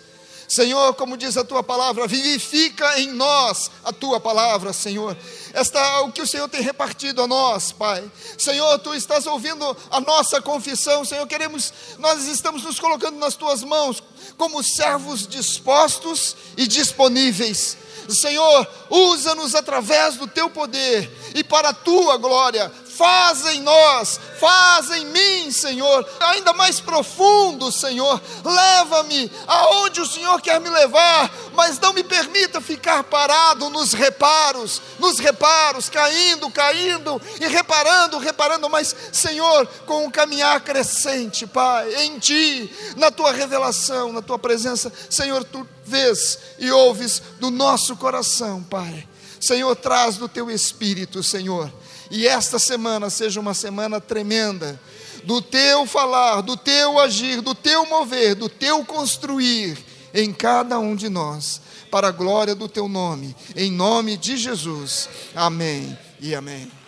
Senhor, como diz a tua palavra, vivifica em nós a tua palavra, Senhor. Esta o que o Senhor tem repartido a nós, Pai. Senhor, tu estás ouvindo a nossa confissão, Senhor. Queremos, nós estamos nos colocando nas tuas mãos como servos dispostos e disponíveis. Senhor, usa-nos através do teu poder e para a tua glória faz em nós, faz em mim, Senhor, ainda mais profundo, Senhor. Leva-me aonde o Senhor quer me levar, mas não me permita ficar parado nos reparos, nos reparos, caindo, caindo e reparando, reparando, mas, Senhor, com um caminhar crescente, Pai, em Ti, na Tua revelação, na Tua presença, Senhor, Tu vês e ouves do nosso coração, Pai. Senhor, traz do Teu Espírito, Senhor e esta semana seja uma semana tremenda do teu falar, do teu agir, do teu mover, do teu construir em cada um de nós, para a glória do teu nome, em nome de Jesus. Amém e amém.